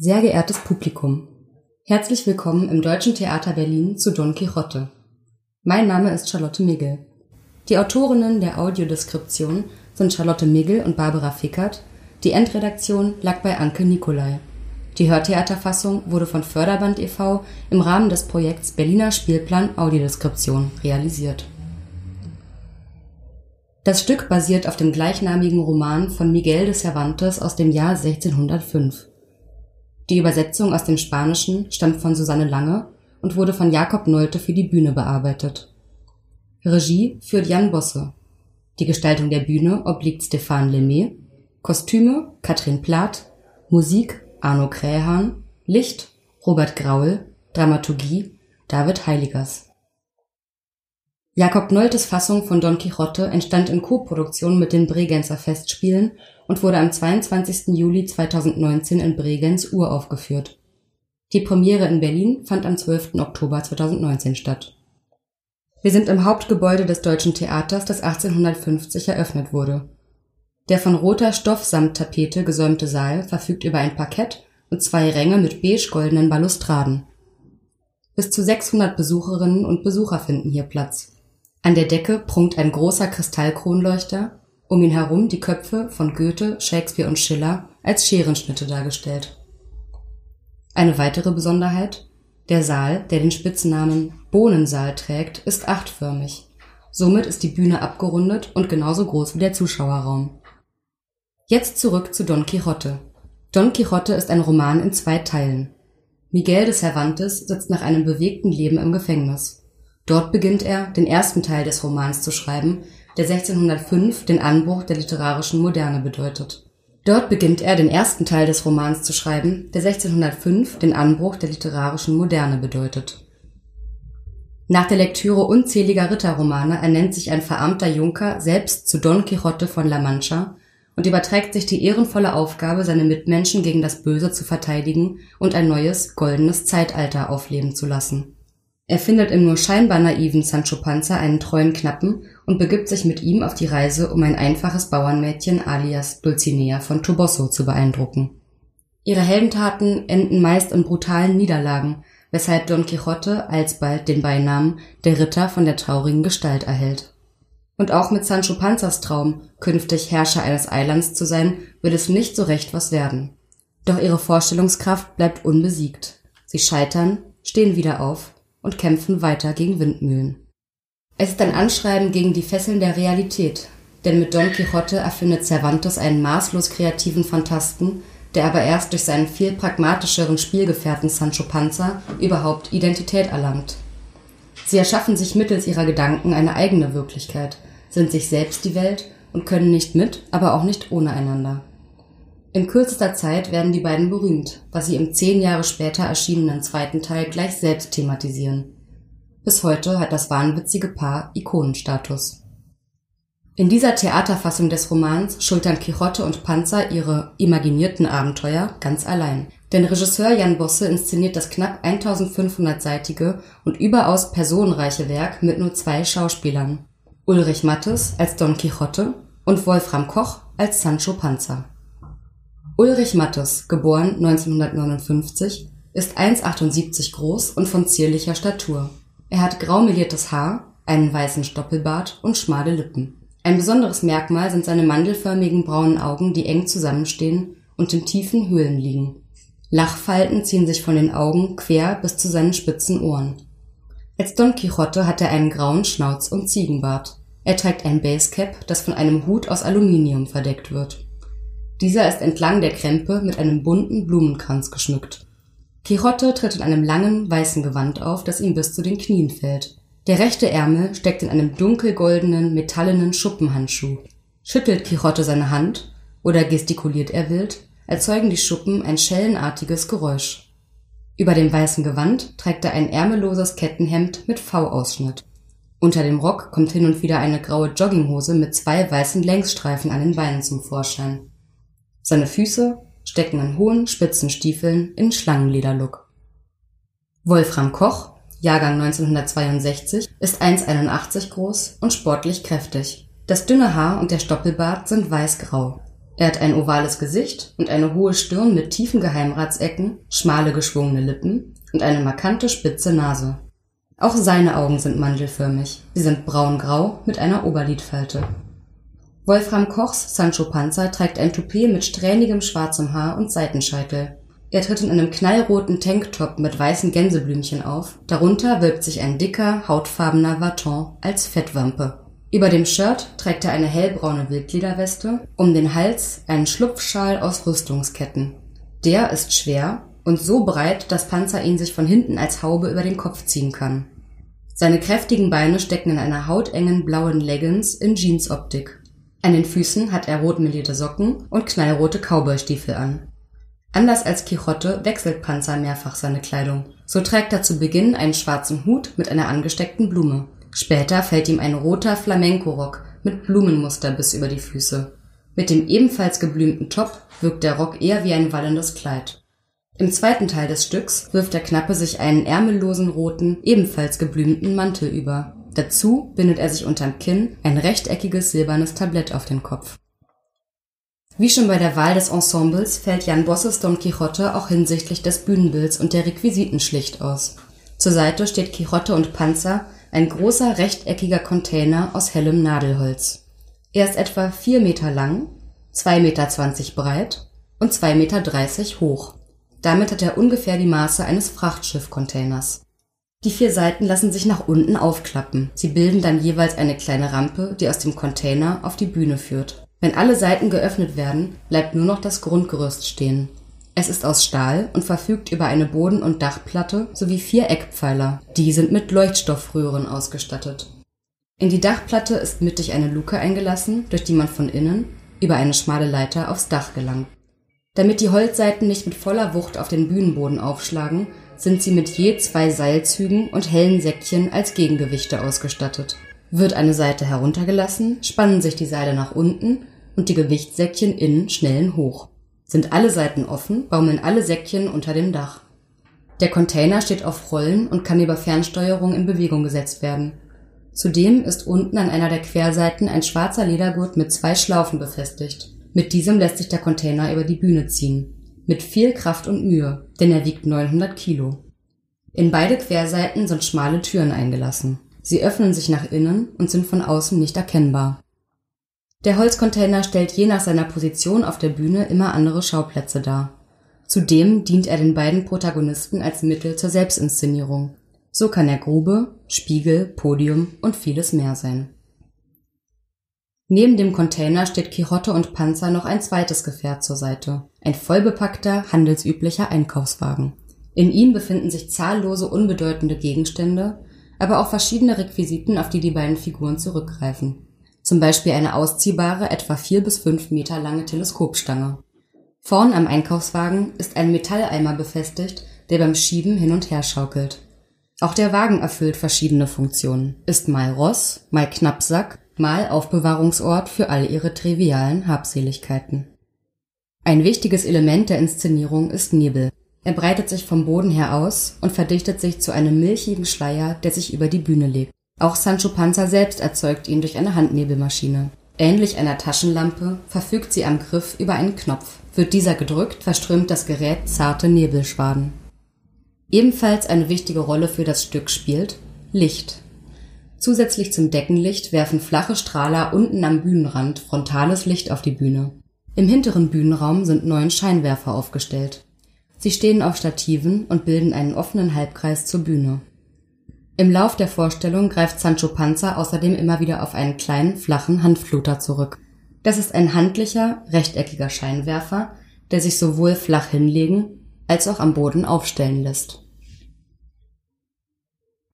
Sehr geehrtes Publikum, herzlich willkommen im Deutschen Theater Berlin zu Don Quixote. Mein Name ist Charlotte Migel. Die Autorinnen der Audiodeskription sind Charlotte Migel und Barbara Fickert, die Endredaktion lag bei Anke Nicolai. Die Hörtheaterfassung wurde von Förderband e.V. im Rahmen des Projekts Berliner Spielplan Audiodeskription realisiert. Das Stück basiert auf dem gleichnamigen Roman von Miguel de Cervantes aus dem Jahr 1605. Die Übersetzung aus dem Spanischen stammt von Susanne Lange und wurde von Jakob Nolte für die Bühne bearbeitet. Regie führt Jan Bosse. Die Gestaltung der Bühne obliegt Stéphane Lemay. Kostüme Katrin Plath. Musik Arno Krähan. Licht Robert Graul. Dramaturgie David Heiligers Jakob Noltes Fassung von Don Quixote entstand in Koproduktion mit den Bregenzer Festspielen und wurde am 22. Juli 2019 in Bregenz uraufgeführt. Die Premiere in Berlin fand am 12. Oktober 2019 statt. Wir sind im Hauptgebäude des Deutschen Theaters, das 1850 eröffnet wurde. Der von roter Stoffsamttapete gesäumte Saal verfügt über ein Parkett und zwei Ränge mit beige-goldenen Balustraden. Bis zu 600 Besucherinnen und Besucher finden hier Platz. An der Decke prunkt ein großer Kristallkronleuchter, um ihn herum die Köpfe von Goethe, Shakespeare und Schiller als Scherenschnitte dargestellt. Eine weitere Besonderheit: Der Saal, der den Spitznamen Bohnensaal trägt, ist achtförmig. Somit ist die Bühne abgerundet und genauso groß wie der Zuschauerraum. Jetzt zurück zu Don Quixote. Don Quixote ist ein Roman in zwei Teilen. Miguel de Cervantes sitzt nach einem bewegten Leben im Gefängnis. Dort beginnt er, den ersten Teil des Romans zu schreiben, der 1605 den Anbruch der literarischen Moderne bedeutet. Dort beginnt er, den ersten Teil des Romans zu schreiben, der 1605 den Anbruch der literarischen Moderne bedeutet. Nach der Lektüre unzähliger Ritterromane ernennt sich ein verarmter Junker selbst zu Don Quixote von La Mancha und überträgt sich die ehrenvolle Aufgabe, seine Mitmenschen gegen das Böse zu verteidigen und ein neues, goldenes Zeitalter aufleben zu lassen er findet im nur scheinbar naiven Sancho Panza einen treuen Knappen und begibt sich mit ihm auf die Reise, um ein einfaches Bauernmädchen alias Dulcinea von Toboso zu beeindrucken. Ihre Heldentaten enden meist in brutalen Niederlagen, weshalb Don Quixote alsbald den Beinamen der Ritter von der traurigen Gestalt erhält. Und auch mit Sancho Panzas Traum, künftig Herrscher eines Eilands zu sein, wird es nicht so recht was werden. Doch ihre Vorstellungskraft bleibt unbesiegt. Sie scheitern, stehen wieder auf und kämpfen weiter gegen Windmühlen. Es ist ein Anschreiben gegen die Fesseln der Realität, denn mit Don Quixote erfindet Cervantes einen maßlos kreativen Phantasten, der aber erst durch seinen viel pragmatischeren Spielgefährten Sancho Panza überhaupt Identität erlangt. Sie erschaffen sich mittels ihrer Gedanken eine eigene Wirklichkeit, sind sich selbst die Welt und können nicht mit, aber auch nicht ohne einander. In kürzester Zeit werden die beiden berühmt, was sie im zehn Jahre später erschienenen zweiten Teil gleich selbst thematisieren. Bis heute hat das wahnwitzige Paar Ikonenstatus. In dieser Theaterfassung des Romans schultern Quixote und Panzer ihre imaginierten Abenteuer ganz allein. Denn Regisseur Jan Bosse inszeniert das knapp 1500-seitige und überaus personenreiche Werk mit nur zwei Schauspielern. Ulrich Mattes als Don Quixote und Wolfram Koch als Sancho Panza. Ulrich Mattes (geboren 1959) ist 1,78 groß und von zierlicher Statur. Er hat grau meliertes Haar, einen weißen Stoppelbart und schmale Lippen. Ein besonderes Merkmal sind seine mandelförmigen braunen Augen, die eng zusammenstehen und in tiefen Höhlen liegen. Lachfalten ziehen sich von den Augen quer bis zu seinen spitzen Ohren. Als Don Quixote hat er einen grauen Schnauz und Ziegenbart. Er trägt ein Basecap, das von einem Hut aus Aluminium verdeckt wird dieser ist entlang der Krempe mit einem bunten Blumenkranz geschmückt. Quixote tritt in einem langen, weißen Gewand auf, das ihm bis zu den Knien fällt. Der rechte Ärmel steckt in einem dunkelgoldenen, metallenen Schuppenhandschuh. Schüttelt Quixote seine Hand oder gestikuliert er wild, erzeugen die Schuppen ein schellenartiges Geräusch. Über dem weißen Gewand trägt er ein ärmelloses Kettenhemd mit V-Ausschnitt. Unter dem Rock kommt hin und wieder eine graue Jogginghose mit zwei weißen Längsstreifen an den Beinen zum Vorschein seine Füße stecken in hohen, spitzen Stiefeln in Schlangenlederlook. Wolfram Koch, Jahrgang 1962, ist 1,81 groß und sportlich kräftig. Das dünne Haar und der Stoppelbart sind weißgrau. Er hat ein ovales Gesicht und eine hohe Stirn mit tiefen Geheimratsecken, schmale geschwungene Lippen und eine markante spitze Nase. Auch seine Augen sind mandelförmig. Sie sind braungrau mit einer Oberlidfalte. Wolfram Kochs Sancho Panza trägt ein Toupet mit strähnigem schwarzem Haar und Seitenscheitel. Er tritt in einem knallroten Tanktop mit weißen Gänseblümchen auf. Darunter wölbt sich ein dicker, hautfarbener Vaton als Fettwampe. Über dem Shirt trägt er eine hellbraune Wildlederweste, um den Hals einen Schlupfschal aus Rüstungsketten. Der ist schwer und so breit, dass Panzer ihn sich von hinten als Haube über den Kopf ziehen kann. Seine kräftigen Beine stecken in einer hautengen blauen Leggings in Jeansoptik. An den Füßen hat er rotmelierte Socken und knallrote Cowboystiefel an. Anders als Quixote wechselt Panzer mehrfach seine Kleidung. So trägt er zu Beginn einen schwarzen Hut mit einer angesteckten Blume. Später fällt ihm ein roter Flamenco-Rock mit Blumenmuster bis über die Füße. Mit dem ebenfalls geblümten Top wirkt der Rock eher wie ein wallendes Kleid. Im zweiten Teil des Stücks wirft der Knappe sich einen ärmellosen roten, ebenfalls geblümten Mantel über. Dazu bindet er sich unterm Kinn ein rechteckiges silbernes Tablett auf den Kopf. Wie schon bei der Wahl des Ensembles fällt Jan Bosses Don Quixote auch hinsichtlich des Bühnenbilds und der Requisiten schlicht aus. Zur Seite steht Quixote und Panzer ein großer rechteckiger Container aus hellem Nadelholz. Er ist etwa vier Meter lang, zwei Meter zwanzig breit und zwei Meter dreißig hoch. Damit hat er ungefähr die Maße eines Frachtschiffcontainers. Die vier Seiten lassen sich nach unten aufklappen. Sie bilden dann jeweils eine kleine Rampe, die aus dem Container auf die Bühne führt. Wenn alle Seiten geöffnet werden, bleibt nur noch das Grundgerüst stehen. Es ist aus Stahl und verfügt über eine Boden- und Dachplatte sowie vier Eckpfeiler. Die sind mit Leuchtstoffröhren ausgestattet. In die Dachplatte ist mittig eine Luke eingelassen, durch die man von innen über eine schmale Leiter aufs Dach gelangt. Damit die Holzseiten nicht mit voller Wucht auf den Bühnenboden aufschlagen, sind sie mit je zwei Seilzügen und hellen Säckchen als Gegengewichte ausgestattet. Wird eine Seite heruntergelassen, spannen sich die Seile nach unten und die Gewichtssäckchen innen schnellen hoch. Sind alle Seiten offen, baumeln alle Säckchen unter dem Dach. Der Container steht auf Rollen und kann über Fernsteuerung in Bewegung gesetzt werden. Zudem ist unten an einer der Querseiten ein schwarzer Ledergurt mit zwei Schlaufen befestigt. Mit diesem lässt sich der Container über die Bühne ziehen. Mit viel Kraft und Mühe, denn er wiegt 900 Kilo. In beide Querseiten sind schmale Türen eingelassen. Sie öffnen sich nach innen und sind von außen nicht erkennbar. Der Holzcontainer stellt je nach seiner Position auf der Bühne immer andere Schauplätze dar. Zudem dient er den beiden Protagonisten als Mittel zur Selbstinszenierung. So kann er Grube, Spiegel, Podium und vieles mehr sein. Neben dem Container steht Quixote und Panzer noch ein zweites Gefährt zur Seite. Ein vollbepackter, handelsüblicher Einkaufswagen. In ihm befinden sich zahllose unbedeutende Gegenstände, aber auch verschiedene Requisiten, auf die die beiden Figuren zurückgreifen zum Beispiel eine ausziehbare, etwa vier bis fünf Meter lange Teleskopstange. Vorn am Einkaufswagen ist ein Metalleimer befestigt, der beim Schieben hin und her schaukelt. Auch der Wagen erfüllt verschiedene Funktionen, ist mal Ross, mal Knappsack, mal Aufbewahrungsort für all ihre trivialen Habseligkeiten. Ein wichtiges Element der Inszenierung ist Nebel. Er breitet sich vom Boden her aus und verdichtet sich zu einem milchigen Schleier, der sich über die Bühne legt. Auch Sancho Panza selbst erzeugt ihn durch eine Handnebelmaschine. Ähnlich einer Taschenlampe verfügt sie am Griff über einen Knopf. Wird dieser gedrückt, verströmt das Gerät zarte Nebelschwaden. Ebenfalls eine wichtige Rolle für das Stück spielt Licht. Zusätzlich zum Deckenlicht werfen flache Strahler unten am Bühnenrand frontales Licht auf die Bühne. Im hinteren Bühnenraum sind neun Scheinwerfer aufgestellt. Sie stehen auf Stativen und bilden einen offenen Halbkreis zur Bühne. Im Lauf der Vorstellung greift Sancho Panza außerdem immer wieder auf einen kleinen, flachen Handfluter zurück. Das ist ein handlicher, rechteckiger Scheinwerfer, der sich sowohl flach hinlegen als auch am Boden aufstellen lässt